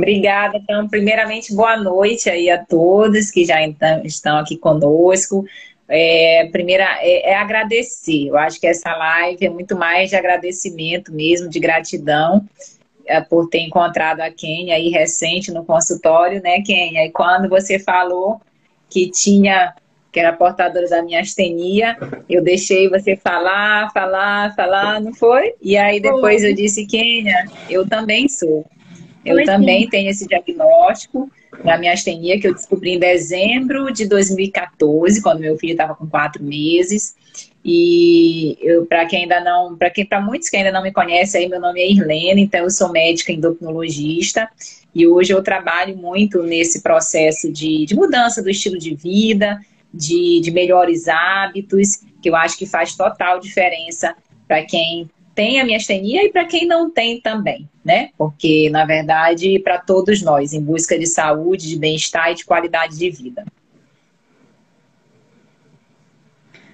Obrigada. Então, primeiramente, boa noite aí a todos que já estão aqui conosco. É, primeira é, é, agradecer. Eu acho que essa live é muito mais de agradecimento mesmo, de gratidão é, por ter encontrado a Kenia aí recente no consultório, né, Kenia? E quando você falou que tinha que era portadora da minha astenia, eu deixei você falar, falar, falar, não foi? E aí depois eu disse, Kenia, eu também sou. Eu foi também sim. tenho esse diagnóstico da minha astenia, que eu descobri em dezembro de 2014, quando meu filho estava com quatro meses. E para quem ainda não, para quem, para muitos que ainda não me conhecem, aí meu nome é Irlene, então eu sou médica endocrinologista e hoje eu trabalho muito nesse processo de, de mudança do estilo de vida, de, de melhores hábitos, que eu acho que faz total diferença para quem tem a miastenia e para quem não tem também, né? Porque, na verdade, para todos nós, em busca de saúde, de bem-estar e de qualidade de vida.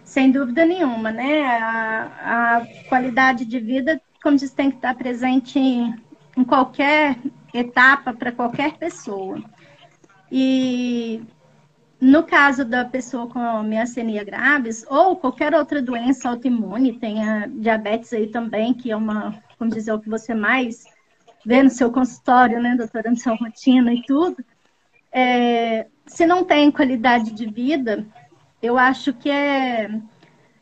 Sem dúvida nenhuma, né? A, a qualidade de vida, como diz, tem que estar presente em, em qualquer etapa para qualquer pessoa. E no caso da pessoa com miastenia graves ou qualquer outra doença autoimune, tem a diabetes aí também, que é uma, como dizer, o que você mais vê no seu consultório, né, doutora, na sua rotina e tudo. É, se não tem qualidade de vida, eu acho que é,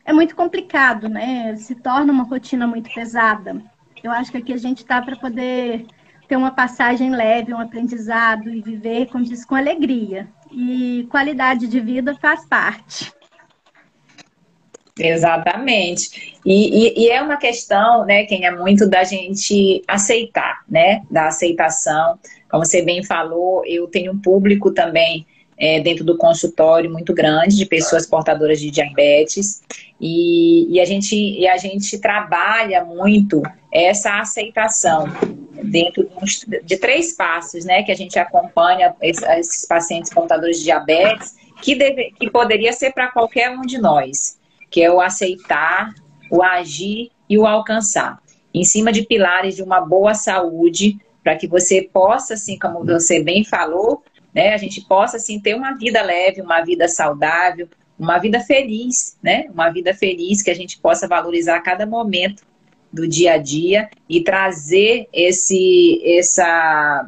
é muito complicado, né? Se torna uma rotina muito pesada. Eu acho que aqui a gente está para poder ter uma passagem leve, um aprendizado e viver, como diz, com alegria e qualidade de vida faz parte. Exatamente. E, e, e, é uma questão, né, quem é muito da gente aceitar, né, da aceitação. Como você bem falou, eu tenho um público também é, dentro do consultório muito grande de pessoas portadoras de diabetes e, e, a, gente, e a gente trabalha muito essa aceitação dentro de três passos, né, que a gente acompanha esses pacientes portadores de diabetes, que, deve, que poderia ser para qualquer um de nós, que é o aceitar, o agir e o alcançar, em cima de pilares de uma boa saúde, para que você possa, assim como você bem falou, né, a gente possa, assim, ter uma vida leve, uma vida saudável, uma vida feliz, né, uma vida feliz que a gente possa valorizar cada momento do dia a dia e trazer esse essa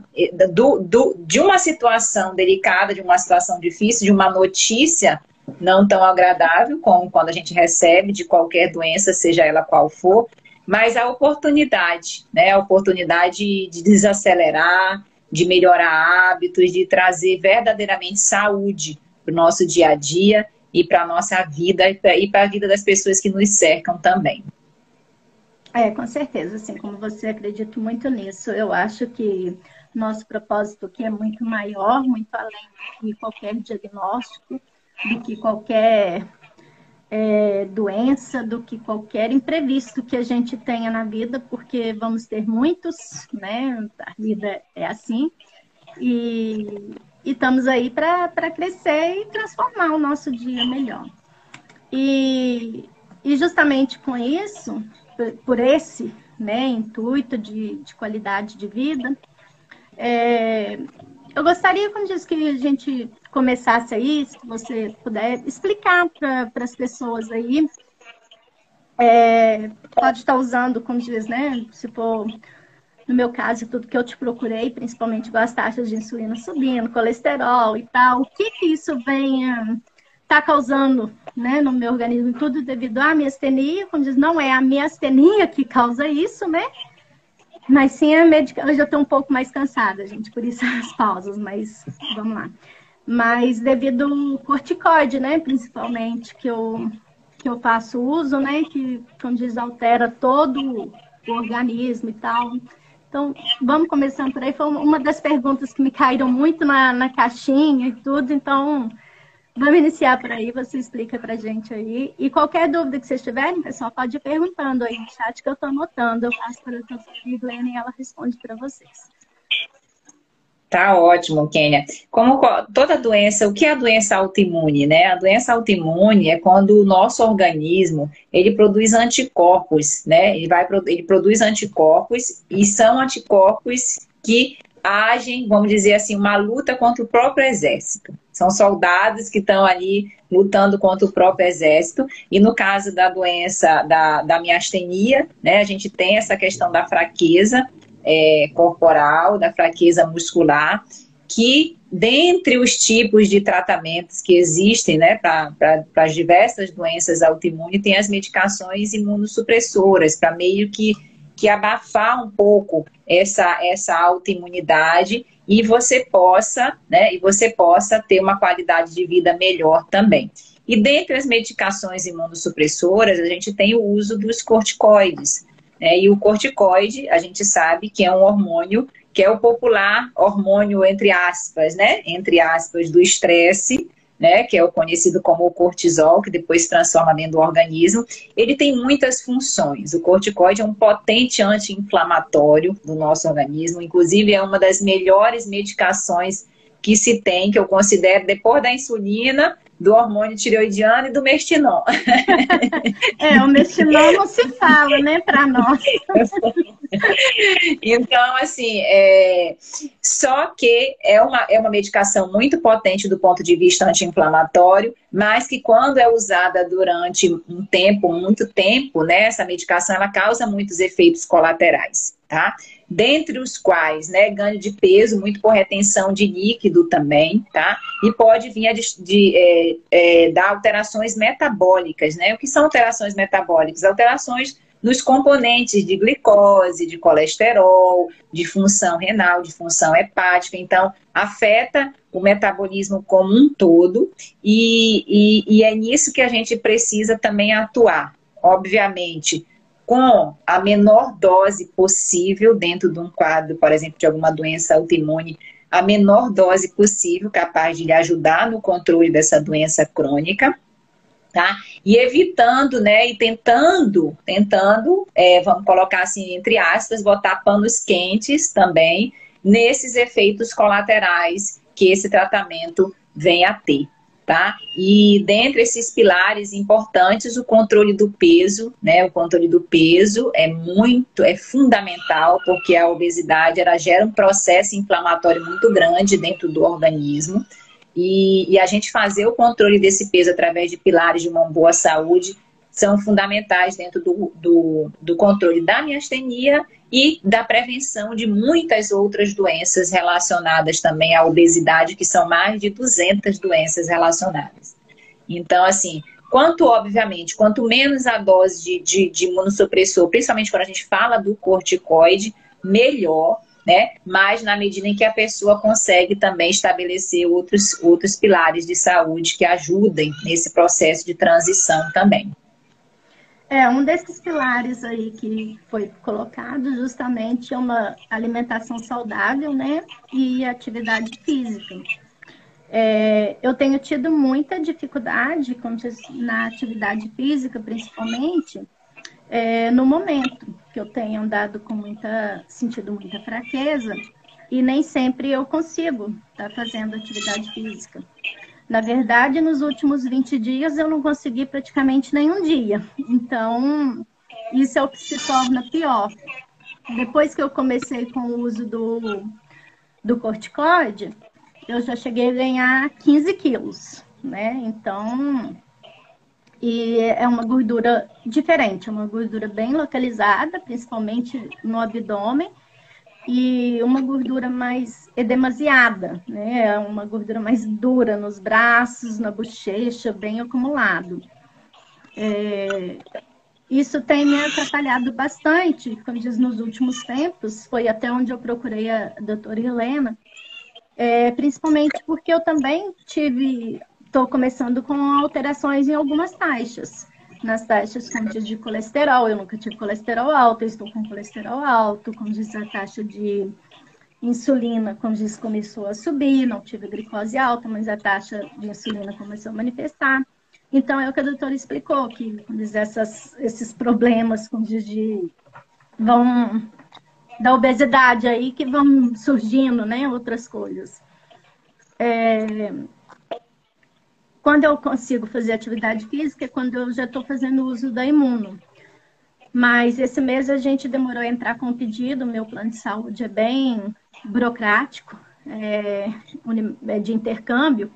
do, do, de uma situação delicada, de uma situação difícil, de uma notícia não tão agradável como quando a gente recebe de qualquer doença, seja ela qual for, mas a oportunidade, né? A oportunidade de desacelerar, de melhorar hábitos, de trazer verdadeiramente saúde para o nosso dia a dia e para a nossa vida e para a vida das pessoas que nos cercam também. É, com certeza, assim como você acredito muito nisso. Eu acho que nosso propósito aqui é muito maior, muito além de qualquer diagnóstico, do que qualquer é, doença, do que qualquer imprevisto que a gente tenha na vida, porque vamos ter muitos, né? A vida é assim. E, e estamos aí para crescer e transformar o nosso dia melhor. E, e justamente com isso, por esse né, intuito de, de qualidade de vida. É, eu gostaria, como disse, que a gente começasse aí, se você puder explicar para as pessoas aí. É, pode estar usando, como diz, né? Se for, no meu caso, tudo que eu te procurei, principalmente com as taxas de insulina subindo, colesterol e tal, o que, que isso venha está causando né, no meu organismo, tudo devido à miastenia, como diz, não é a miastenia que causa isso, né? Mas sim a medicação. Hoje eu estou um pouco mais cansada, gente, por isso as pausas, mas vamos lá. Mas devido ao corticoide, né, principalmente, que eu, que eu faço uso, né, que, como diz, altera todo o organismo e tal. Então, vamos começando por aí. Foi uma das perguntas que me caíram muito na, na caixinha e tudo. Então, vamos iniciar por aí. Você explica para gente aí. E qualquer dúvida que vocês tiverem, pessoal, pode ir perguntando aí no chat que eu estou anotando. Eu faço para a doutora Glenn e ela responde para vocês. Tá ótimo, Kênia. Como toda doença, o que é a doença autoimune, né? A doença autoimune é quando o nosso organismo, ele produz anticorpos, né? Ele, vai, ele produz anticorpos e são anticorpos que agem, vamos dizer assim, uma luta contra o próprio exército. São soldados que estão ali lutando contra o próprio exército. E no caso da doença da, da miastenia, né, a gente tem essa questão da fraqueza, é, corporal, da fraqueza muscular, que dentre os tipos de tratamentos que existem né, para as diversas doenças autoimunes, tem as medicações imunossupressoras, para meio que, que abafar um pouco essa, essa autoimunidade e você possa, né, e você possa ter uma qualidade de vida melhor também. E dentre as medicações imunossupressoras, a gente tem o uso dos corticoides. Né? E o corticoide, a gente sabe que é um hormônio que é o popular hormônio, entre aspas, né? Entre aspas, do estresse, né? Que é o conhecido como o cortisol, que depois se transforma dentro do organismo. Ele tem muitas funções. O corticoide é um potente anti-inflamatório do nosso organismo, inclusive é uma das melhores medicações que se tem, que eu considero, depois da insulina, do hormônio tireoidiano e do mestinon. É, o mestinon não se fala, né, para nós. Então, assim, é... só que é uma, é uma medicação muito potente do ponto de vista anti-inflamatório, mas que quando é usada durante um tempo, muito tempo, né, essa medicação ela causa muitos efeitos colaterais, tá? dentre os quais, né, ganho de peso, muito por retenção de líquido também, tá? E pode vir a de, de é, é, dar alterações metabólicas, né? O que são alterações metabólicas? Alterações nos componentes de glicose, de colesterol, de função renal, de função hepática. Então, afeta o metabolismo como um todo e, e, e é nisso que a gente precisa também atuar. Obviamente, com a menor dose possível dentro de um quadro, por exemplo, de alguma doença autoimune, a menor dose possível capaz de lhe ajudar no controle dessa doença crônica, tá? E evitando, né, e tentando, tentando, é, vamos colocar assim, entre aspas, botar panos quentes também nesses efeitos colaterais que esse tratamento vem a ter tá? E dentre esses pilares importantes, o controle do peso, né? O controle do peso é muito, é fundamental, porque a obesidade ela gera um processo inflamatório muito grande dentro do organismo. E, e a gente fazer o controle desse peso através de pilares de uma boa saúde são fundamentais dentro do, do, do controle da miastenia e da prevenção de muitas outras doenças relacionadas também à obesidade, que são mais de 200 doenças relacionadas. Então, assim, quanto, obviamente, quanto menos a dose de, de, de imunossupressor, principalmente quando a gente fala do corticoide, melhor, né? Mas na medida em que a pessoa consegue também estabelecer outros, outros pilares de saúde que ajudem nesse processo de transição também. É, um desses pilares aí que foi colocado justamente é uma alimentação saudável, né? E atividade física. É, eu tenho tido muita dificuldade na atividade física, principalmente, é, no momento que eu tenho andado com muita, sentido muita fraqueza, e nem sempre eu consigo estar tá fazendo atividade física. Na verdade, nos últimos 20 dias eu não consegui praticamente nenhum dia. Então, isso é o que se torna pior. Depois que eu comecei com o uso do, do corticoide, eu já cheguei a ganhar 15 quilos, né? Então, e é uma gordura diferente, é uma gordura bem localizada, principalmente no abdômen, e uma gordura mais edemasiada, né? Uma gordura mais dura nos braços, na bochecha, bem acumulado. É, isso tem me atrapalhado bastante, como diz nos últimos tempos, foi até onde eu procurei a doutora Helena, é, principalmente porque eu também tive, estou começando com alterações em algumas taxas. nas taxas, como de colesterol. Eu nunca tive colesterol alto, eu estou com colesterol alto, como diz a taxa de insulina, como diz, começou a subir, não tive glicose alta, mas a taxa de insulina começou a manifestar. Então, é o que a doutora explicou, que diz, essas, esses problemas, como diz, de, vão da obesidade aí, que vão surgindo, né, outras coisas. É, quando eu consigo fazer atividade física é quando eu já estou fazendo uso da imuno. Mas esse mês a gente demorou a entrar com o pedido, meu plano de saúde é bem burocrático, é, é de intercâmbio,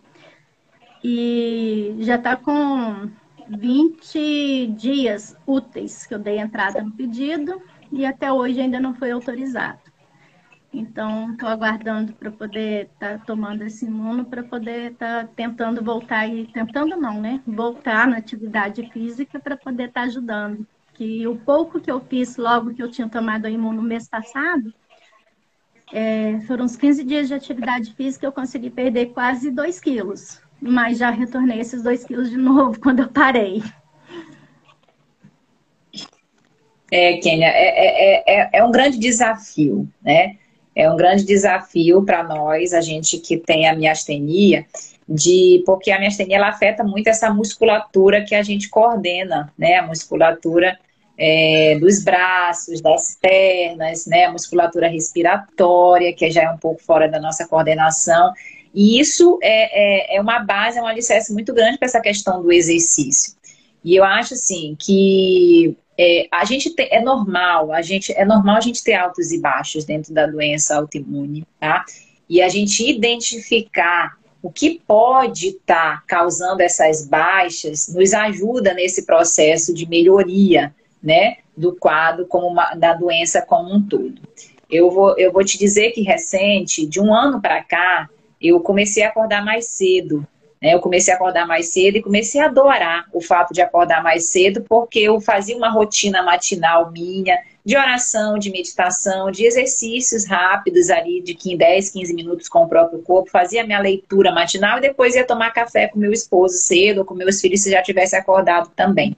e já está com 20 dias úteis que eu dei entrada no pedido e até hoje ainda não foi autorizado. Então, estou aguardando para poder estar tá tomando esse imuno, para poder estar tá tentando voltar e tentando não, né? Voltar na atividade física para poder estar tá ajudando. Que o pouco que eu fiz logo que eu tinha tomado a imuno no mês passado, é, foram uns 15 dias de atividade física, eu consegui perder quase 2 quilos. Mas já retornei esses 2 quilos de novo quando eu parei. É, Kênia, é, é, é, é um grande desafio, né? É um grande desafio para nós, a gente que tem a miastenia, de porque a miastenia ela afeta muito essa musculatura que a gente coordena, né? A musculatura é, dos braços, das pernas, né? A musculatura respiratória, que já é um pouco fora da nossa coordenação. E isso é, é, é uma base, é um alicerce muito grande para essa questão do exercício. E eu acho assim que é, a gente tem, é normal, a gente é normal a gente ter altos e baixos dentro da doença autoimune, tá? E a gente identificar o que pode estar tá causando essas baixas nos ajuda nesse processo de melhoria, né, do quadro como uma, da doença como um todo. Eu vou, eu vou te dizer que recente, de um ano para cá, eu comecei a acordar mais cedo. Né? Eu comecei a acordar mais cedo e comecei a adorar o fato de acordar mais cedo, porque eu fazia uma rotina matinal minha, de oração, de meditação, de exercícios rápidos ali, de 10, 15 minutos com o próprio corpo, fazia minha leitura matinal e depois ia tomar café com meu esposo cedo, ou com meus filhos se já tivesse acordado também.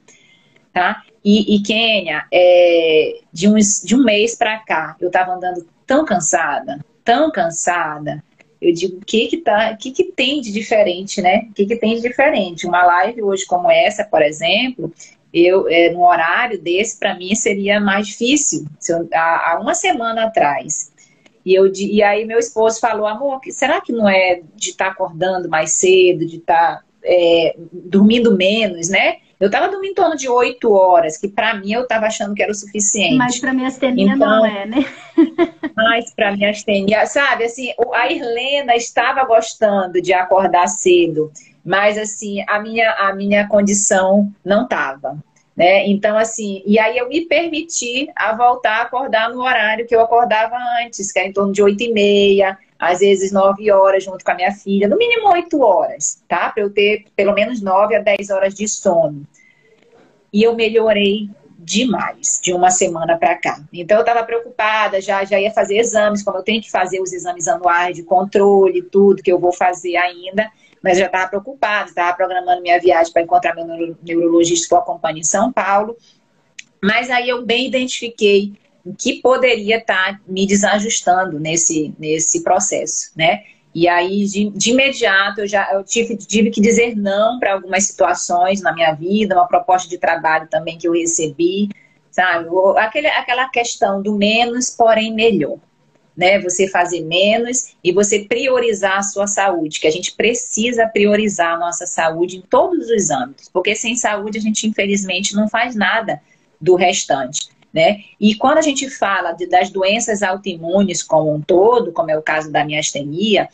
Tá? E, e Kênia, é, de, uns, de um mês para cá, eu estava andando tão cansada, tão cansada, eu digo, o que que, tá, que que tem de diferente, né? O que que tem de diferente? Uma live hoje como essa, por exemplo, eu, é, no horário desse, para mim, seria mais difícil. Eu, há, há, uma semana atrás. E, eu, e aí meu esposo falou, amor, será que não é de estar tá acordando mais cedo, de estar tá, é, dormindo menos, né? Eu estava dormindo em torno de oito horas, que para mim eu estava achando que era o suficiente. Mas para minha astenia então, não é, né? mas para minha astenia, sabe, assim, a Irlena estava gostando de acordar cedo, mas assim, a minha, a minha condição não estava. Né? Então, assim, e aí eu me permiti a voltar a acordar no horário que eu acordava antes, que é em torno de oito e meia, às vezes nove horas junto com a minha filha, no mínimo oito horas, tá? Para eu ter pelo menos nove a dez horas de sono. E eu melhorei demais de uma semana para cá. Então eu estava preocupada, já já ia fazer exames, como eu tenho que fazer os exames anuais de controle, tudo que eu vou fazer ainda, mas já estava preocupada, estava programando minha viagem para encontrar meu neurologista que eu acompanho em São Paulo. Mas aí eu bem identifiquei que poderia estar tá me desajustando nesse, nesse processo, né? E aí, de, de imediato, eu já eu tive, tive que dizer não para algumas situações na minha vida, uma proposta de trabalho também que eu recebi, sabe? Aquele, aquela questão do menos, porém melhor. Né? Você fazer menos e você priorizar a sua saúde, que a gente precisa priorizar a nossa saúde em todos os âmbitos, porque sem saúde a gente, infelizmente, não faz nada do restante. Né? E quando a gente fala de, das doenças autoimunes como um todo, como é o caso da miastenia,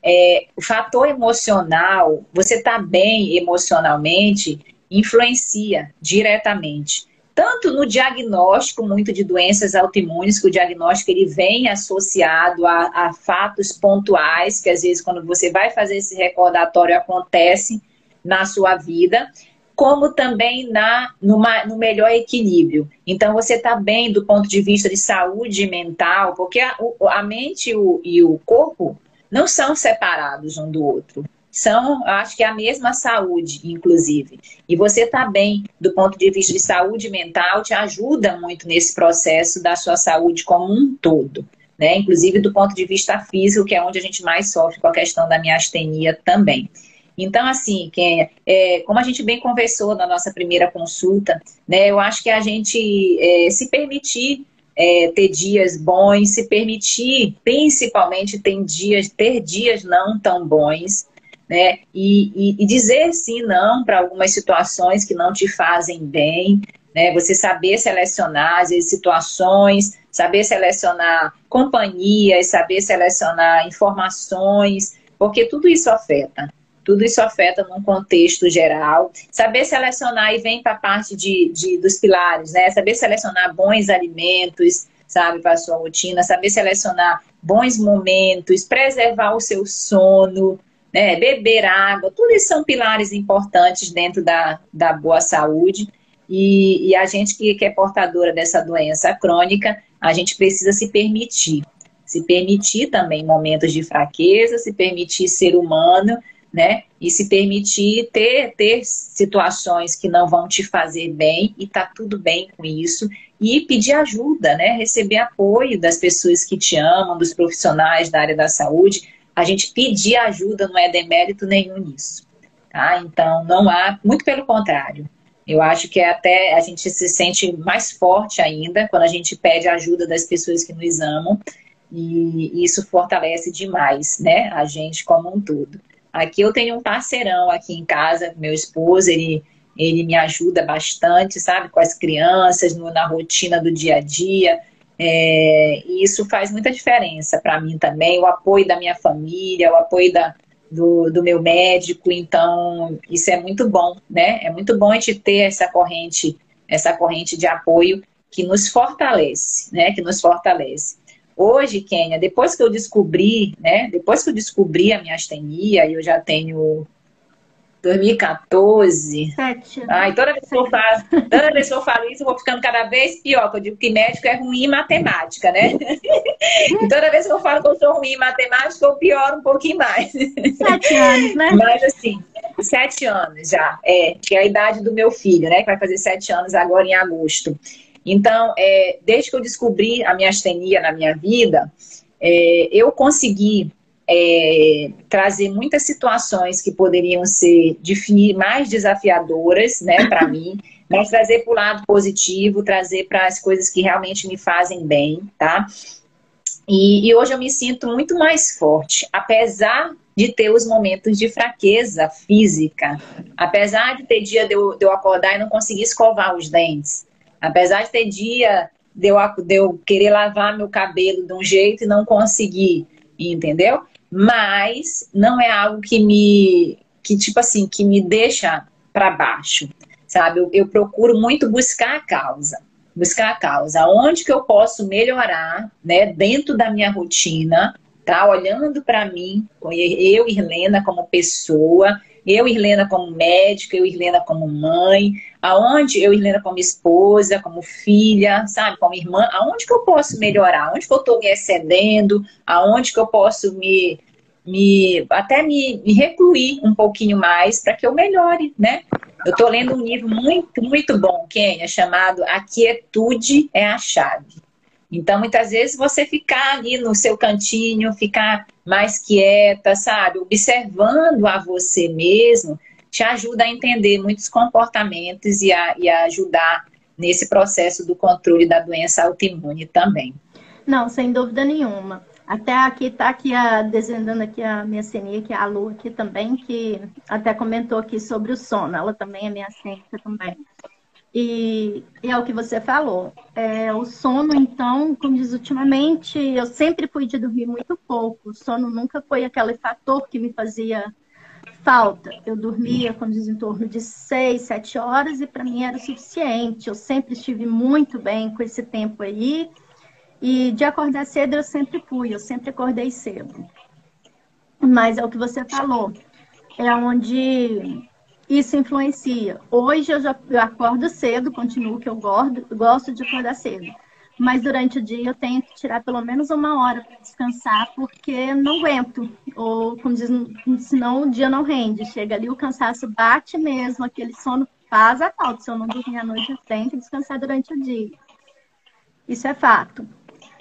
é, o fator emocional, você está bem emocionalmente, influencia diretamente. Tanto no diagnóstico, muito de doenças autoimunes, que o diagnóstico ele vem associado a, a fatos pontuais, que às vezes quando você vai fazer esse recordatório acontece na sua vida, como também na, numa, no melhor equilíbrio. Então, você está bem do ponto de vista de saúde mental, porque a, a mente e o, e o corpo não são separados um do outro. são, acho que é a mesma saúde, inclusive. E você estar tá bem do ponto de vista de saúde mental te ajuda muito nesse processo da sua saúde como um todo. Né? Inclusive do ponto de vista físico, que é onde a gente mais sofre com a questão da miastenia também. Então, assim, Kenia, é, como a gente bem conversou na nossa primeira consulta, né, eu acho que a gente é, se permitir é, ter dias bons, se permitir, principalmente, ter dias, ter dias não tão bons, né? E, e, e dizer sim, não para algumas situações que não te fazem bem, né? Você saber selecionar as situações, saber selecionar companhias, saber selecionar informações, porque tudo isso afeta. Tudo isso afeta num contexto geral. Saber selecionar e vem para a parte de, de, dos pilares, né? Saber selecionar bons alimentos, sabe, para a sua rotina, saber selecionar bons momentos, preservar o seu sono, né, beber água, tudo isso são pilares importantes dentro da, da boa saúde. E, e a gente que, que é portadora dessa doença crônica, a gente precisa se permitir. Se permitir também momentos de fraqueza, se permitir ser humano, né? E se permitir ter, ter situações que não vão te fazer bem e tá tudo bem com isso. E pedir ajuda, né? Receber apoio das pessoas que te amam, dos profissionais da área da saúde a gente pedir ajuda não é demérito nenhum nisso. Tá? Então, não há, muito pelo contrário. Eu acho que é até a gente se sente mais forte ainda quando a gente pede ajuda das pessoas que nos amam. E isso fortalece demais, né? A gente como um todo. Aqui eu tenho um parceirão aqui em casa, meu esposo, ele, ele me ajuda bastante, sabe? Com as crianças, no, na rotina do dia a dia. É, e isso faz muita diferença para mim também, o apoio da minha família, o apoio da, do, do, meu médico, então isso é muito bom, né? É muito bom a gente ter essa corrente, essa corrente de apoio que nos fortalece, né? Que nos fortalece. Hoje, Kênia, depois que eu descobri, né? Depois que eu descobri a minha astenia, eu já tenho 2014. Sete. Ai, toda vez, que eu falo, toda vez que eu falo isso, eu vou ficando cada vez pior, porque eu digo que médico é ruim em matemática, né? e toda vez que eu falo que eu sou ruim em matemática, eu pioro um pouquinho mais. Sete anos, né? Mas assim, sete anos já, é, que é a idade do meu filho, né? Que vai fazer sete anos agora em agosto. Então, é, desde que eu descobri a minha astenia na minha vida, é, eu consegui é, trazer muitas situações que poderiam ser definir mais desafiadoras, né, para mim, mas trazer para o lado positivo, trazer para as coisas que realmente me fazem bem, tá? E, e, hoje eu me sinto muito mais forte, apesar de ter os momentos de fraqueza física, apesar de ter dia de eu, de eu acordar e não conseguir escovar os dentes, apesar de ter dia de eu, de eu querer lavar meu cabelo de um jeito e não conseguir, entendeu? mas não é algo que me, que tipo assim, que me deixa para baixo, sabe? Eu, eu, procuro muito buscar a causa, buscar a causa, onde que eu posso melhorar, né, dentro da minha rotina, tá? Olhando para mim, eu, Irlena, como pessoa, eu, Irlena, como médica, eu, Irlena, como mãe, aonde eu, Irlena, como esposa, como filha, sabe, como irmã, aonde que eu posso melhorar? Aonde que eu estou me excedendo? Aonde que eu posso me, me até me, me recluir um pouquinho mais para que eu melhore, né? Eu estou lendo um livro muito, muito bom, Kenia, chamado A Quietude é a Chave. Então, muitas vezes, você ficar ali no seu cantinho, ficar mais quieta, sabe? Observando a você mesmo, te ajuda a entender muitos comportamentos e a, e a ajudar nesse processo do controle da doença autoimune também. Não, sem dúvida nenhuma. Até aqui está aqui a, desvendando aqui a minha ceninha, que é a Lu aqui também, que até comentou aqui sobre o sono. Ela também é minha ciência também. E, e, é o que você falou. É, o sono, então, como diz ultimamente, eu sempre fui de dormir muito pouco. O sono nunca foi aquele fator que me fazia falta. Eu dormia, como diz, em torno de seis, sete horas e para mim era o suficiente. Eu sempre estive muito bem com esse tempo aí. E de acordar cedo eu sempre fui, eu sempre acordei cedo. Mas é o que você falou. É onde isso influencia. Hoje eu já eu acordo cedo, continuo que eu gosto, gosto de acordar cedo. Mas durante o dia eu tenho que tirar pelo menos uma hora para descansar, porque não aguento. Ou, como diz, senão o dia não rende. Chega ali, o cansaço bate mesmo, aquele sono faz a falta. Se eu não dormir à noite, eu tenho que descansar durante o dia. Isso é fato.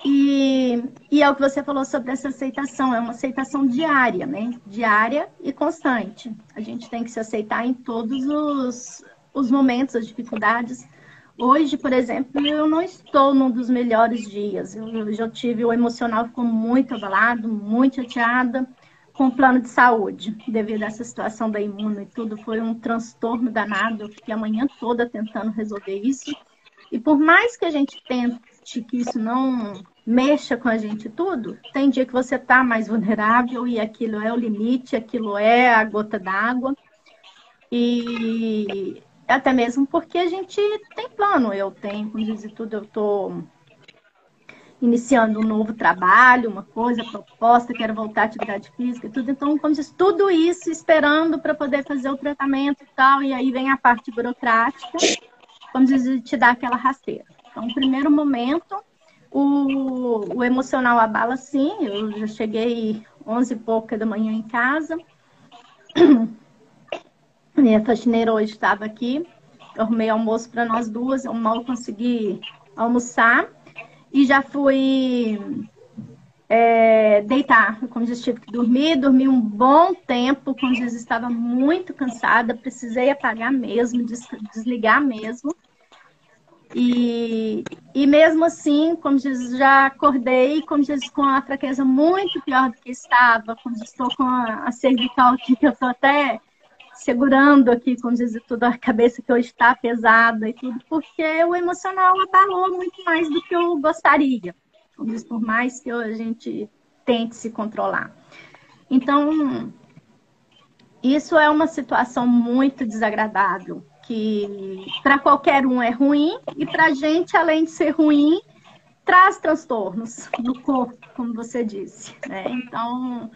E, e é o que você falou sobre essa aceitação, é uma aceitação diária, né? Diária e constante. A gente tem que se aceitar em todos os, os momentos, as dificuldades, Hoje, por exemplo, eu não estou num dos melhores dias. Eu, já tive o emocional ficou muito abalado, muito chateada com o plano de saúde, devido a essa situação da imuno e tudo. Foi um transtorno danado. Eu fiquei a manhã toda tentando resolver isso. E por mais que a gente tente que isso não mexa com a gente tudo, tem dia que você está mais vulnerável e aquilo é o limite, aquilo é a gota d'água. E até mesmo porque a gente tem plano. Eu tenho, como diz tudo, eu estou iniciando um novo trabalho, uma coisa, proposta, quero voltar à atividade física e tudo. Então, como diz, tudo isso esperando para poder fazer o tratamento e tal. E aí vem a parte burocrática, como diz, te dá aquela rasteira. Então, primeiro momento, o, o emocional abala sim. Eu já cheguei 11 e pouca da manhã em casa. Minha faxineira hoje estava aqui. Eu arrumei almoço para nós duas. Eu mal consegui almoçar. E já fui é, deitar. Como diz, tive que dormir. Dormi um bom tempo. Como diz, estava muito cansada. Precisei apagar mesmo, desligar mesmo. E, e mesmo assim, como diz, já acordei, como diz, com a fraqueza muito pior do que estava. Como diz, estou com a, a cervical aqui, que eu estou até segurando aqui, como diz tudo, a cabeça que hoje está pesada e tudo, porque o emocional abalou muito mais do que eu gostaria. Como diz, por mais que a gente tente se controlar. Então, isso é uma situação muito desagradável, que para qualquer um é ruim, e para a gente, além de ser ruim, traz transtornos no corpo, como você disse. Né? Então,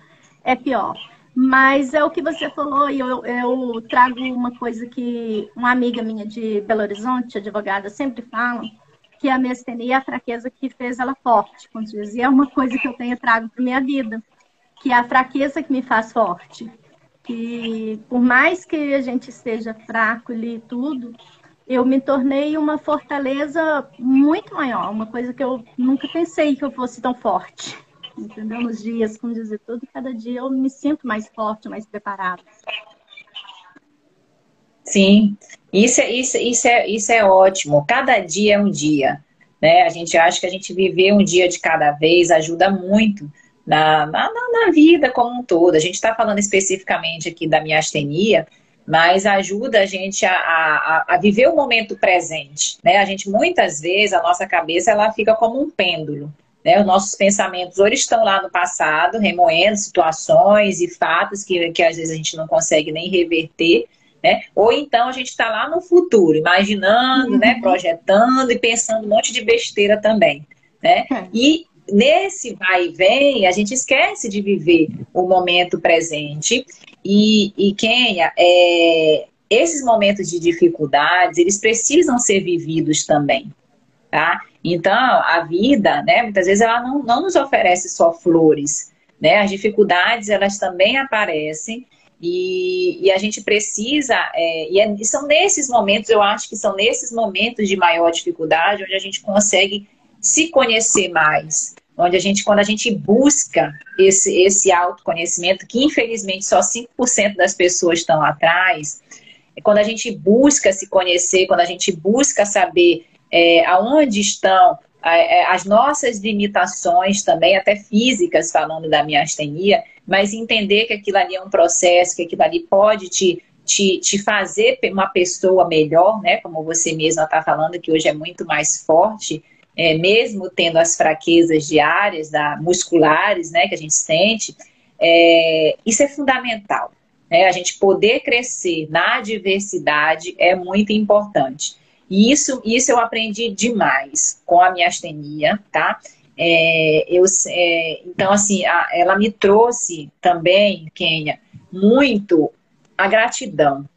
é pior. Mas é o que você falou, e eu, eu trago uma coisa que uma amiga minha de Belo Horizonte, advogada, sempre fala, que a miastenia é a fraqueza que fez ela forte, como diz. E é uma coisa que eu tenho trago para minha vida, que é a fraqueza que me faz forte. Que por mais que a gente esteja fraco e tudo, eu me tornei uma fortaleza muito maior, uma coisa que eu nunca pensei que eu fosse tão forte entendeu? Nos dias, como dizer tudo, cada dia eu me sinto mais forte, mais preparada. Sim, isso é, isso, isso, é, isso é ótimo. Cada dia é um dia. Né? A gente acha que a gente viver um dia de cada vez ajuda muito na, na, na vida como um todo. A gente está falando especificamente aqui da miastenia, mas ajuda a gente a, a, a, viver o momento presente. Né? A gente, muitas vezes, a nossa cabeça ela fica como um pêndulo. Né? Os nossos pensamentos ou estão lá no passado, remoendo situações e fatos que, que às vezes a gente não consegue nem reverter, né? Ou então a gente está lá no futuro, imaginando, uhum. né? projetando e pensando um monte de besteira também. Né? É. E nesse vai e vem, a gente esquece de viver o momento presente. E, e Kenya, é, esses momentos de dificuldades, eles precisam ser vividos também tá? Então, a vida, né, muitas vezes ela não, não nos oferece só flores, né? As dificuldades, elas também aparecem e, e a gente precisa, é, e, é, e são nesses momentos, eu acho que são nesses momentos de maior dificuldade onde a gente consegue se conhecer mais, onde a gente, quando a gente busca esse, esse autoconhecimento, que infelizmente só 5% das pessoas estão atrás, quando a gente busca se conhecer, quando a gente busca saber é, aonde estão é, as nossas limitações também, até físicas, falando da miastenia, mas entender que aquilo ali é um processo, que aquilo ali pode te, te, te fazer uma pessoa melhor, né? Como você mesma está falando, que hoje é muito mais forte, é, mesmo tendo as fraquezas diárias, da, musculares, né? Que a gente sente, é, isso é fundamental. Né? A gente poder crescer na diversidade é muito importante. E isso, isso eu aprendi demais com a minha astenia, tá? É, eu, é, então, assim, a, ela me trouxe também, Kênia, muito a gratidão,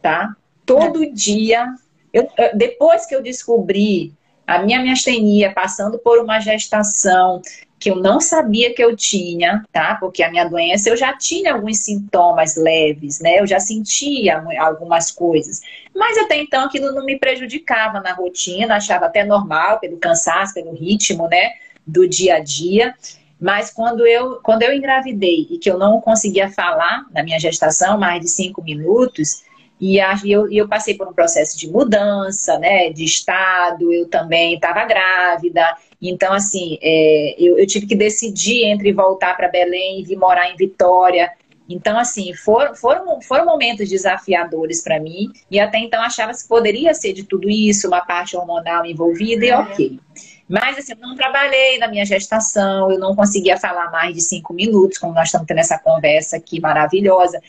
tá? Todo é. dia, eu, depois que eu descobri a minha miastenia passando por uma gestação que eu não sabia que eu tinha, tá? Porque a minha doença eu já tinha alguns sintomas leves, né? Eu já sentia algumas coisas. Mas até então aquilo não me prejudicava na rotina, achava até normal pelo cansaço, pelo ritmo, né? Do dia a dia. Mas quando eu, quando eu engravidei e que eu não conseguia falar na minha gestação mais de cinco minutos, e eu, eu passei por um processo de mudança, né, de estado, eu também estava grávida. Então, assim, é, eu, eu, tive que decidir entre voltar para Belém e vir morar em Vitória. Então, assim, foram, foram, foram momentos desafiadores para mim. E até então achava que poderia ser de tudo isso, uma parte hormonal envolvida, e é. ok. Mas, assim, eu não trabalhei na minha gestação, eu não conseguia falar mais de cinco minutos, como nós estamos tendo essa conversa aqui maravilhosa.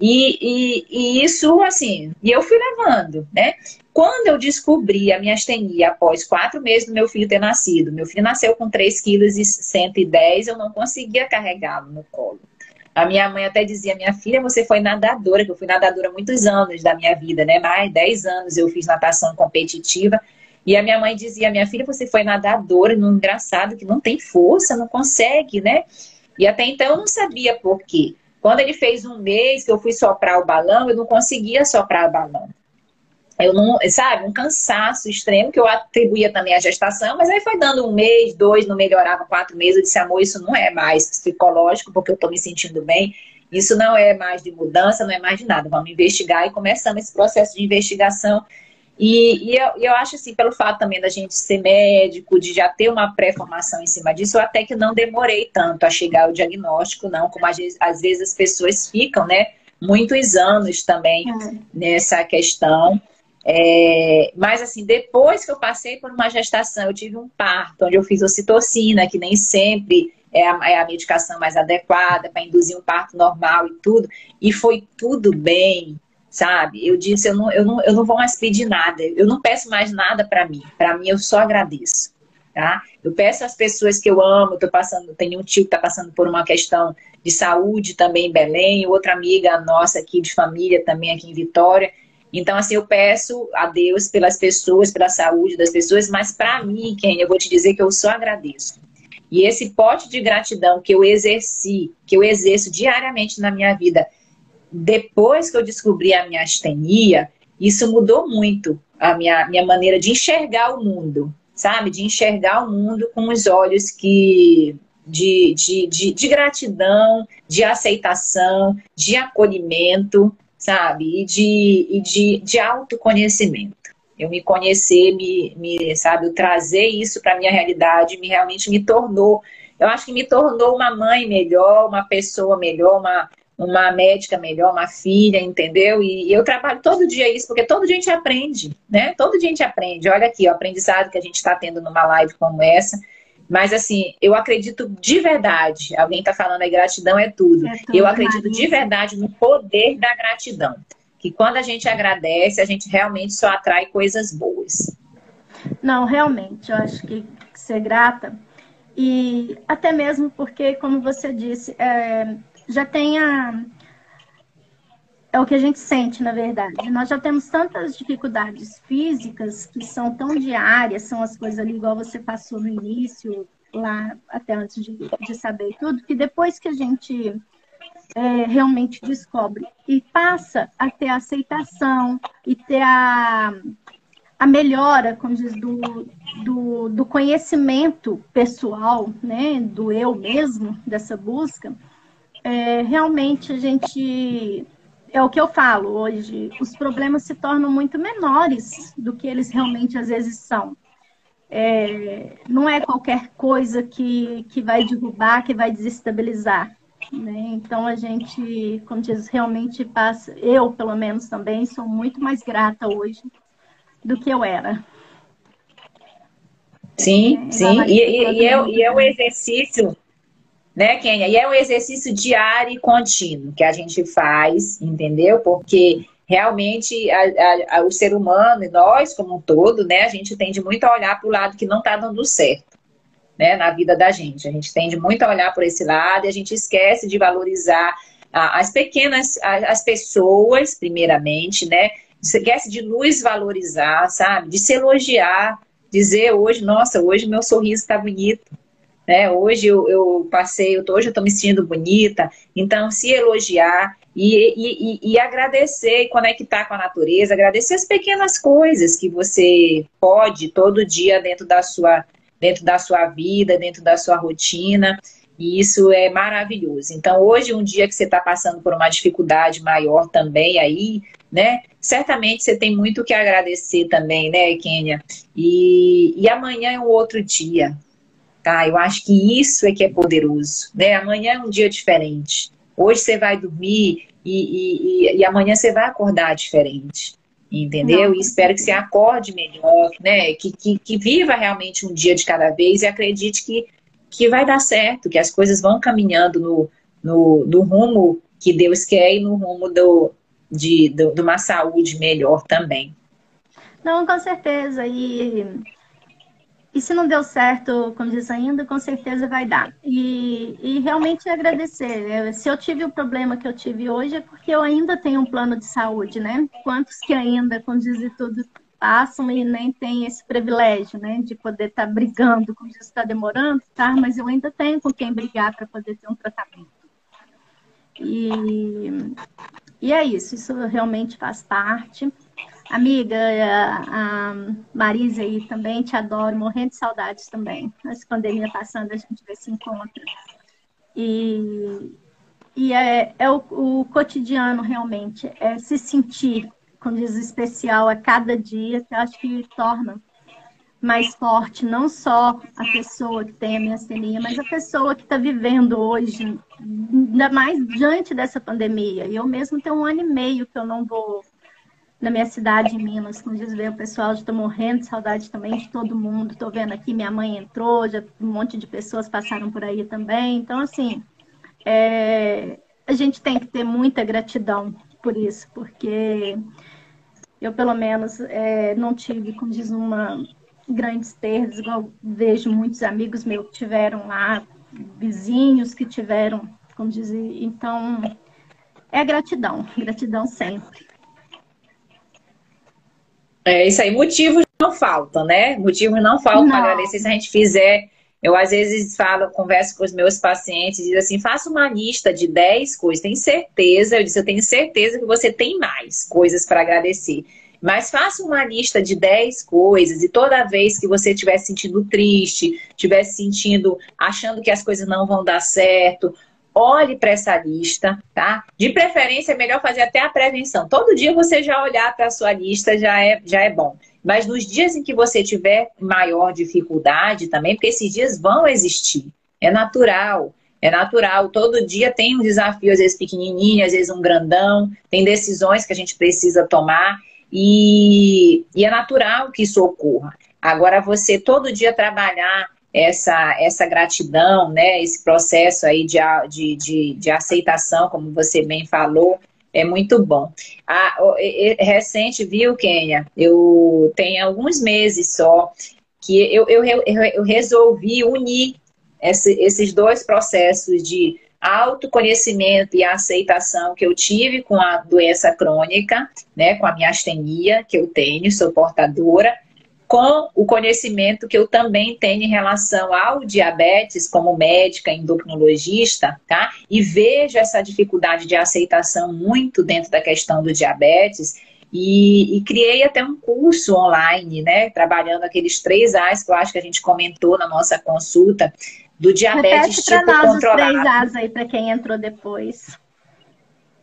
E, e, e, isso, assim, e eu fui levando, né? Quando eu descobri a minha astenia após quatro meses do meu filho ter nascido, meu filho nasceu com 3 quilos e 110, eu não conseguia carregá-lo no colo. A minha mãe até dizia, minha filha, você foi nadadora, que eu fui nadadora muitos anos da minha vida, né? Mais 10 anos eu fiz natação competitiva. E a minha mãe dizia, minha filha, você foi nadadora, no engraçado que não tem força, não consegue, né? E até então eu não sabia por quê. Quando ele fez um mês que eu fui soprar o balão, eu não conseguia soprar o balão. Eu não, sabe, um cansaço extremo que eu atribuía também à gestação, mas aí foi dando um mês, dois, não melhorava, quatro meses. Eu disse, amor, isso não é mais psicológico, porque eu tô me sentindo bem. Isso não é mais de mudança, não é mais de nada. Vamos investigar e começamos esse processo de investigação e, e eu, eu, acho assim, pelo fato também da gente ser médico, de já ter uma pré-formação em cima disso, eu até que não demorei tanto a chegar ao diagnóstico, não, como às vezes, às vezes as pessoas ficam, né? Muitos anos também é. nessa questão. É, mas assim, depois que eu passei por uma gestação, eu tive um parto, onde eu fiz ocitocina, que nem sempre é a, é a medicação mais adequada para induzir um parto normal e tudo, e foi tudo bem, sabe? Eu disse, eu não, eu não, eu não vou mais pedir nada, eu não peço mais nada para mim, para mim eu só agradeço, tá? Eu peço às pessoas que eu amo, tô passando, tenho um tio que está passando por uma questão de saúde também em Belém, outra amiga nossa aqui de família também aqui em Vitória. Então, assim, eu peço a Deus pelas pessoas, pela saúde das pessoas, mas para mim, quem eu vou te dizer que eu só agradeço. E esse pote de gratidão que eu exerci, que eu exerço diariamente na minha vida, depois que eu descobri a minha astenia, isso mudou muito a minha, minha maneira de enxergar o mundo, sabe? De enxergar o mundo com os olhos que de, de, de, de gratidão, de aceitação, de acolhimento, sabe? E de, e de, de autoconhecimento. Eu me conhecer, me, me sabe, eu trazer isso para minha realidade, me realmente me tornou, eu acho que me tornou uma mãe melhor, uma pessoa melhor, uma, uma médica melhor, uma filha, entendeu? E, eu trabalho todo dia isso, porque todo dia a gente aprende, né? Todo dia a gente aprende. Olha aqui, o aprendizado que a gente está tendo numa live como essa. Mas, assim, eu acredito de verdade, alguém está falando aí, gratidão é tudo. É tudo eu acredito de verdade no poder da gratidão. Que quando a gente agradece, a gente realmente só atrai coisas boas. Não, realmente, eu acho que ser grata. E até mesmo porque, como você disse, é, já tenha. É o que a gente sente, na verdade. Nós já temos tantas dificuldades físicas que são tão diárias, são as coisas ali, igual você passou no início, lá até antes de, de saber tudo, que depois que a gente é, realmente descobre e passa a ter a aceitação e ter a, a melhora, como diz, do, do, do conhecimento pessoal, né, do eu mesmo, dessa busca, é, realmente a gente. É o que eu falo hoje, os problemas se tornam muito menores do que eles realmente às vezes são. É, não é qualquer coisa que, que vai derrubar, que vai desestabilizar. Né? Então a gente, como diz, realmente passa, eu pelo menos também sou muito mais grata hoje do que eu era. Sim, é, sim, e, e, e, é, e é o exercício né, Kênia? E é um exercício diário e contínuo que a gente faz, entendeu? Porque realmente a, a, a, o ser humano e nós como um todo, né, a gente tende muito a olhar para o lado que não está dando certo, né, na vida da gente. A gente tende muito a olhar por esse lado e a gente esquece de valorizar as pequenas, as pessoas, primeiramente, né? Esquece de nos valorizar, sabe? De se elogiar, dizer hoje, nossa, hoje meu sorriso está bonito. Né? Hoje eu, eu passei, hoje eu estou me sentindo bonita. Então, se elogiar e, e, e, agradecer e conectar com a natureza, agradecer as pequenas coisas que você pode todo dia dentro da sua, dentro da sua vida, dentro da sua rotina. E isso é maravilhoso. Então, hoje, um dia que você está passando por uma dificuldade maior também aí, né? Certamente você tem muito que agradecer também, né, Kênia? E, e amanhã é um outro dia, tá? Eu acho que isso é que é poderoso, né? Amanhã é um dia diferente. Hoje você vai dormir e, e, e amanhã você vai acordar diferente entendeu? Não. E espero que você acorde melhor, né? Que, que, que, viva realmente um dia de cada vez e acredite que que vai dar certo, que as coisas vão caminhando no, no, no rumo que Deus quer e no rumo do, de, do, de uma saúde melhor também. Não, com certeza. E, e se não deu certo, como diz ainda, com certeza vai dar. E, e realmente agradecer. Se eu tive o problema que eu tive hoje, é porque eu ainda tenho um plano de saúde, né? Quantos que ainda, como diz tudo, passam e nem têm esse privilégio, né, de poder estar tá brigando, como isso está demorando, tá? Mas eu ainda tenho com quem brigar para poder ter um tratamento. E, e é isso, isso realmente faz parte. Amiga, a, Marisa aí também, te adoro, morrendo de saudades também. Essa pandemia passando, a gente vê se encontra. E, e é, é o, o cotidiano realmente, é se sentir como diz, especial a cada dia, que eu acho que torna mais forte não só a pessoa que tem a miastenia, mas a pessoa que está vivendo hoje, ainda mais diante dessa pandemia. Eu mesmo tenho um ano e meio que eu não vou na minha cidade, em Minas, como diz, o pessoal está morrendo de saudade também de todo mundo. Estou vendo aqui, minha mãe entrou, já um monte de pessoas passaram por aí também. Então, assim, é, a gente tem que ter muita gratidão por isso, porque eu, pelo menos, é, não tive, como diz, uma grandes perdas, igual vejo muitos amigos meus que tiveram lá, vizinhos que tiveram, como dizer, então é gratidão, gratidão sempre. É isso aí, motivos não faltam, né? Motivos não faltam para agradecer se a gente fizer eu, às vezes, falo, converso com os meus pacientes e digo assim: faça uma lista de 10 coisas. Tem certeza, eu disse, eu tenho certeza que você tem mais coisas para agradecer. Mas faça uma lista de 10 coisas e toda vez que você estiver se sentindo triste, estiver se sentindo, achando que as coisas não vão dar certo, olhe para essa lista, tá? De preferência, é melhor fazer até a prevenção. Todo dia você já olhar para a sua lista já é, já é bom. Mas nos dias em que você tiver maior dificuldade também, porque esses dias vão existir, é natural. É natural, todo dia tem um desafio, às vezes pequenininho, às vezes um grandão, tem decisões que a gente precisa tomar e, e é natural que isso ocorra. Agora, você todo dia trabalhar essa, essa gratidão, né, esse processo aí de, de, de, de aceitação, como você bem falou, é muito bom. Recente, viu, Kênia? Eu tenho alguns meses só que eu, eu, eu resolvi unir esse, esses dois processos de autoconhecimento e aceitação que eu tive com a doença crônica, né, com a minha astenia que eu tenho, sou portadora, com o conhecimento que eu também tenho em relação ao diabetes, como médica endocrinologista, tá? E vejo essa dificuldade de aceitação muito dentro da questão do diabetes. E, e, criei até um curso online, né? Trabalhando aqueles três A's que eu acho que a gente comentou na nossa consulta, do diabetes Repete tipo nós controlado. Os três A's aí para quem entrou depois.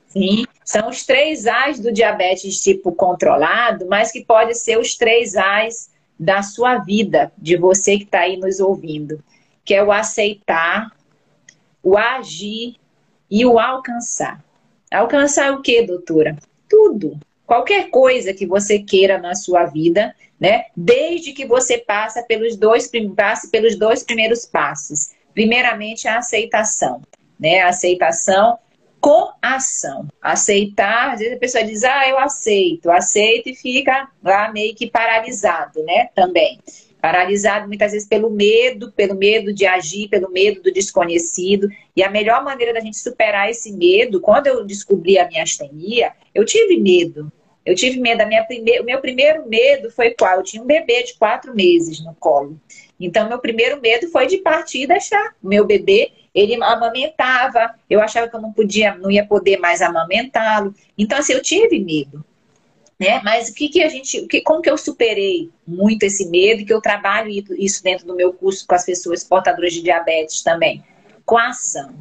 Sim, são os três A's do diabetes tipo controlado, mas que pode ser os três A's da sua vida, de você que está aí nos ouvindo, que é o aceitar, o agir e o alcançar. Alcançar o que, doutora? Tudo. Qualquer coisa que você queira na sua vida, né? Desde que você passe pelos dois, passe pelos dois primeiros passos. Primeiramente, a aceitação. Né? A aceitação com ação. Aceitar, às vezes a pessoa diz, ah, eu aceito, aceito e fica lá meio que paralisado, né? Também. Paralisado muitas vezes pelo medo, pelo medo de agir, pelo medo do desconhecido. E a melhor maneira da gente superar esse medo, quando eu descobri a minha astenia, eu tive medo. Eu tive medo, a minha prime... o meu primeiro medo foi qual? Eu tinha um bebê de quatro meses no colo. Então, meu primeiro medo foi de partir e deixar o meu bebê. Ele amamentava, eu achava que eu não podia, não ia poder mais amamentá-lo. Então, assim, eu tive medo. Né? Mas o que, que a gente, que, como que eu superei muito esse medo que eu trabalho isso dentro do meu curso com as pessoas portadoras de diabetes também? Com a ação,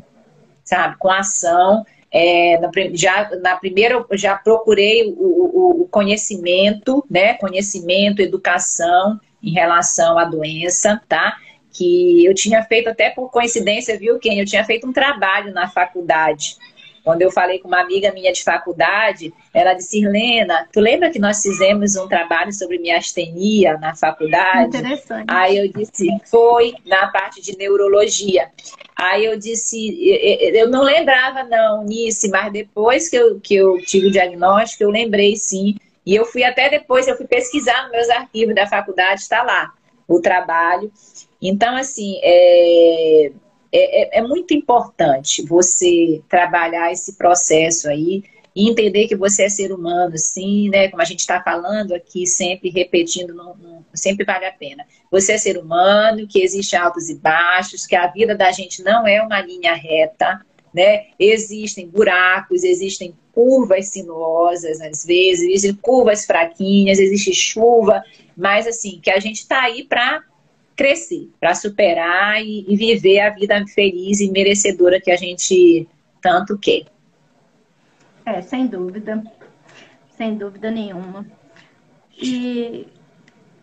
sabe? Com a ação. É, na, já, na primeira, eu já procurei o, o, o, conhecimento, né? Conhecimento, educação em relação à doença, tá? Que eu tinha feito até por coincidência, viu, Ken? Eu tinha feito um trabalho na faculdade quando eu falei com uma amiga minha de faculdade, ela disse, Irlena, tu lembra que nós fizemos um trabalho sobre miastenia na faculdade? Interessante. Aí eu disse, foi na parte de neurologia. Aí eu disse, eu não lembrava não nisso, mas depois que eu, que eu tive o diagnóstico, eu lembrei sim. E eu fui até depois, eu fui pesquisar nos meus arquivos da faculdade, está lá o trabalho. Então, assim, é, é, é, é muito importante você trabalhar esse processo aí e entender que você é ser humano, sim, né? Como a gente está falando aqui, sempre repetindo, não, não, sempre vale a pena. Você é ser humano, que existe altos e baixos, que a vida da gente não é uma linha reta, né? Existem buracos, existem curvas sinuosas, às vezes, existem curvas fraquinhas, existe chuva, mas assim, que a gente está aí para crescer, para superar e, e, viver a vida feliz e merecedora que a gente tanto quer. É, sem dúvida. Sem dúvida nenhuma. E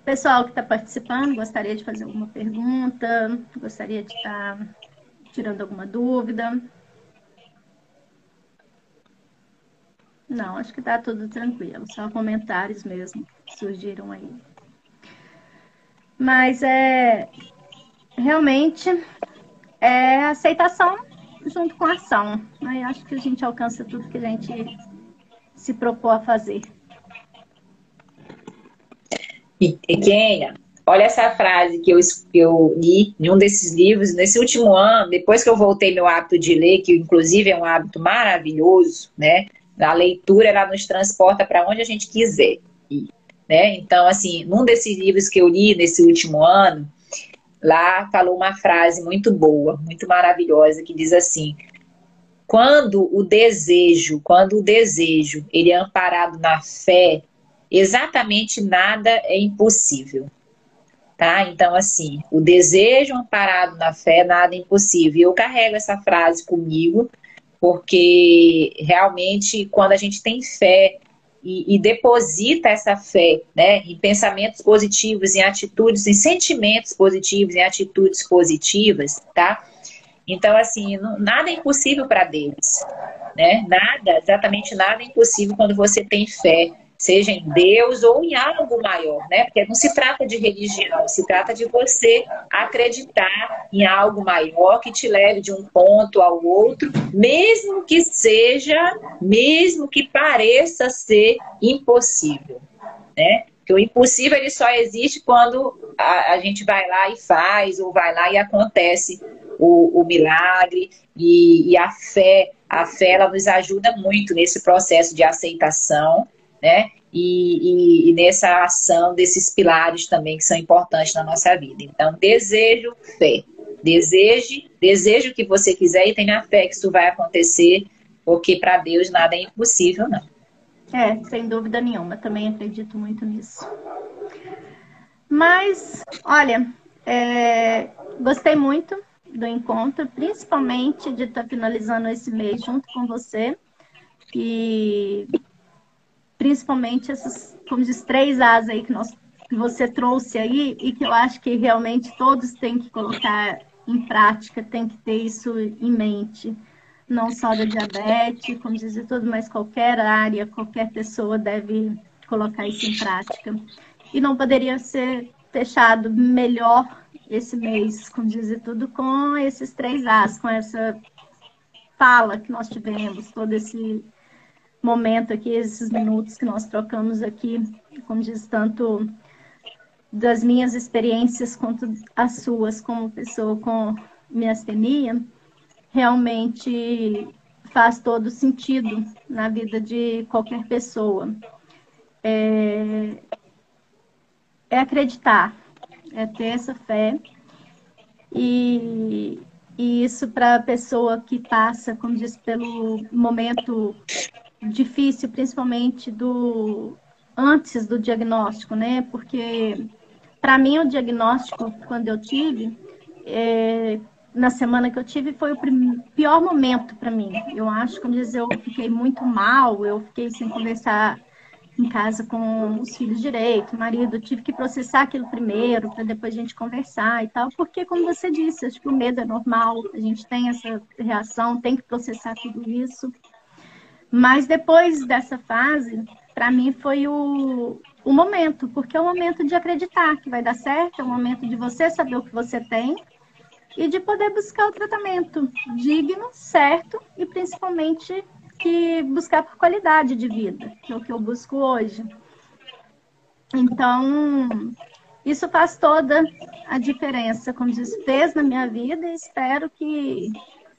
pessoal que está participando, gostaria de fazer alguma pergunta, gostaria de estar tá tirando alguma dúvida. Não, acho que está tudo tranquilo, só comentários mesmo que surgiram aí. Mas é realmente é aceitação junto com ação. Aí acho que a gente alcança tudo que a gente se propôs a fazer. E, olha essa frase que eu, eu li em um desses livros, nesse último ano, depois que eu voltei meu hábito de ler, que inclusive é um hábito maravilhoso, né? A leitura, ela nos transporta para onde a gente quiser ir. Né? Então, assim, num desses livros que eu li nesse último ano, lá falou uma frase muito boa, muito maravilhosa, que diz assim: quando o desejo, quando o desejo ele é amparado na fé, exatamente nada é impossível. Tá? Então, assim, o desejo amparado na fé, nada é impossível. Eu carrego essa frase comigo, porque realmente, quando a gente tem fé e, e, deposita essa fé né, em pensamentos positivos, em atitudes, em sentimentos positivos, em atitudes positivas, tá? Então, assim, não, nada é impossível para Deus, né? Nada, exatamente nada é impossível quando você tem fé seja em Deus ou em algo maior, né? Porque não se trata de religião, se trata de você acreditar em algo maior que te leve de um ponto ao outro, mesmo que seja, mesmo que pareça ser impossível, né? Porque o impossível ele só existe quando a, a gente vai lá e faz, ou vai lá e acontece o, o milagre e, e a fé. A fé ela nos ajuda muito nesse processo de aceitação né? E, e, e, nessa ação desses pilares também que são importantes na nossa vida. Então, desejo, fé. Deseje, desejo o que você quiser e tenha fé que isso vai acontecer, porque para Deus nada é impossível, não. É, sem dúvida nenhuma, também acredito muito nisso. Mas, olha, é, gostei muito do encontro, principalmente de estar finalizando esse mês junto com você. E principalmente essas, como diz, três As aí que, nós, que você trouxe aí e que eu acho que realmente todos têm que colocar em prática, tem que ter isso em mente. Não só da diabetes, como dizer tudo, mas qualquer área, qualquer pessoa deve colocar isso em prática. E não poderia ser fechado melhor esse mês, como dizer tudo, com esses três As, com essa fala que nós tivemos, todo esse momento aqui, esses minutos que nós trocamos aqui, como diz, tanto das minhas experiências quanto as suas como pessoa com miastenia, realmente faz todo sentido na vida de qualquer pessoa. é, é acreditar, é ter essa fé. E, e isso para a pessoa que passa, como diz, pelo momento difícil, principalmente do antes do diagnóstico, né? Porque para mim o diagnóstico quando eu tive é, na semana que eu tive foi o pior momento para mim. Eu acho que diz, eu fiquei muito mal, eu fiquei sem conversar em casa com os filhos direito, marido, tive que processar aquilo primeiro para depois a gente conversar e tal, porque como você disse, acho que o medo é normal, a gente tem essa reação, tem que processar tudo isso. Mas depois dessa fase, para mim foi o, o momento, porque é o momento de acreditar que vai dar certo, é o momento de você saber o que você tem e de poder buscar o tratamento digno, certo e principalmente que buscar por qualidade de vida, que é o que eu busco hoje. Então, isso faz toda a diferença, como diz, fez na minha vida e espero que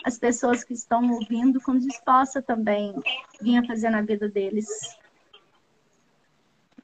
as pessoas que estão ouvindo, como diz, possa também vir a fazer na vida deles.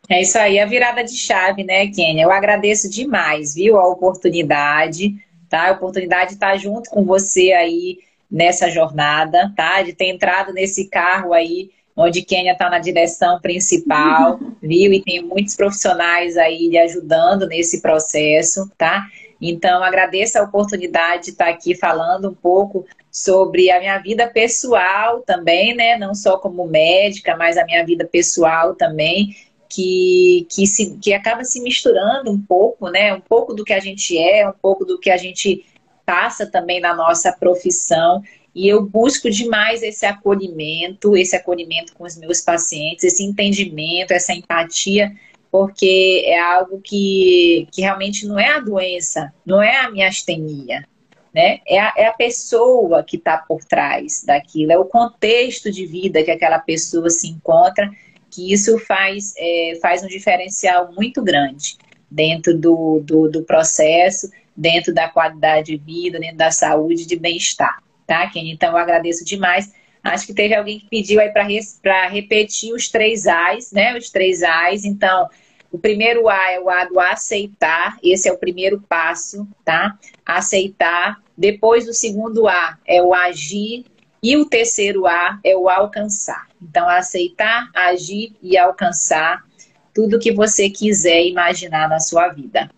É isso aí, a virada de chave, né, Kênia? Eu agradeço demais, viu, a oportunidade, tá? A oportunidade de estar junto com você aí nessa jornada, tá? De ter entrado nesse carro aí, onde Kênia está na direção principal, viu? E tem muitos profissionais aí lhe ajudando nesse processo, tá? Então, agradeço a oportunidade de estar aqui falando um pouco sobre a minha vida pessoal também, né? Não só como médica, mas a minha vida pessoal também, que, que, se, que acaba se misturando um pouco, né? Um pouco do que a gente é, um pouco do que a gente passa também na nossa profissão. E eu busco demais esse acolhimento, esse acolhimento com os meus pacientes, esse entendimento, essa empatia, porque é algo que, que realmente não é a doença, não é a minha astenia, né? É a, é a pessoa que está por trás daquilo, é o contexto de vida que aquela pessoa se encontra, que isso faz, é, faz um diferencial muito grande dentro do, do, do processo, dentro da qualidade de vida, dentro da saúde, de bem-estar, tá, Kenny? Então, eu agradeço demais. Acho que teve alguém que pediu aí para repetir os três A's, né? Os três A's. Então, o primeiro A é o A do aceitar, esse é o primeiro passo, tá? Aceitar. Depois, o segundo A é o agir. E o terceiro A é o alcançar. Então, aceitar, agir e alcançar tudo que você quiser imaginar na sua vida.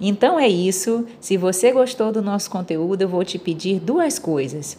Então é isso. Se você gostou do nosso conteúdo, eu vou te pedir duas coisas.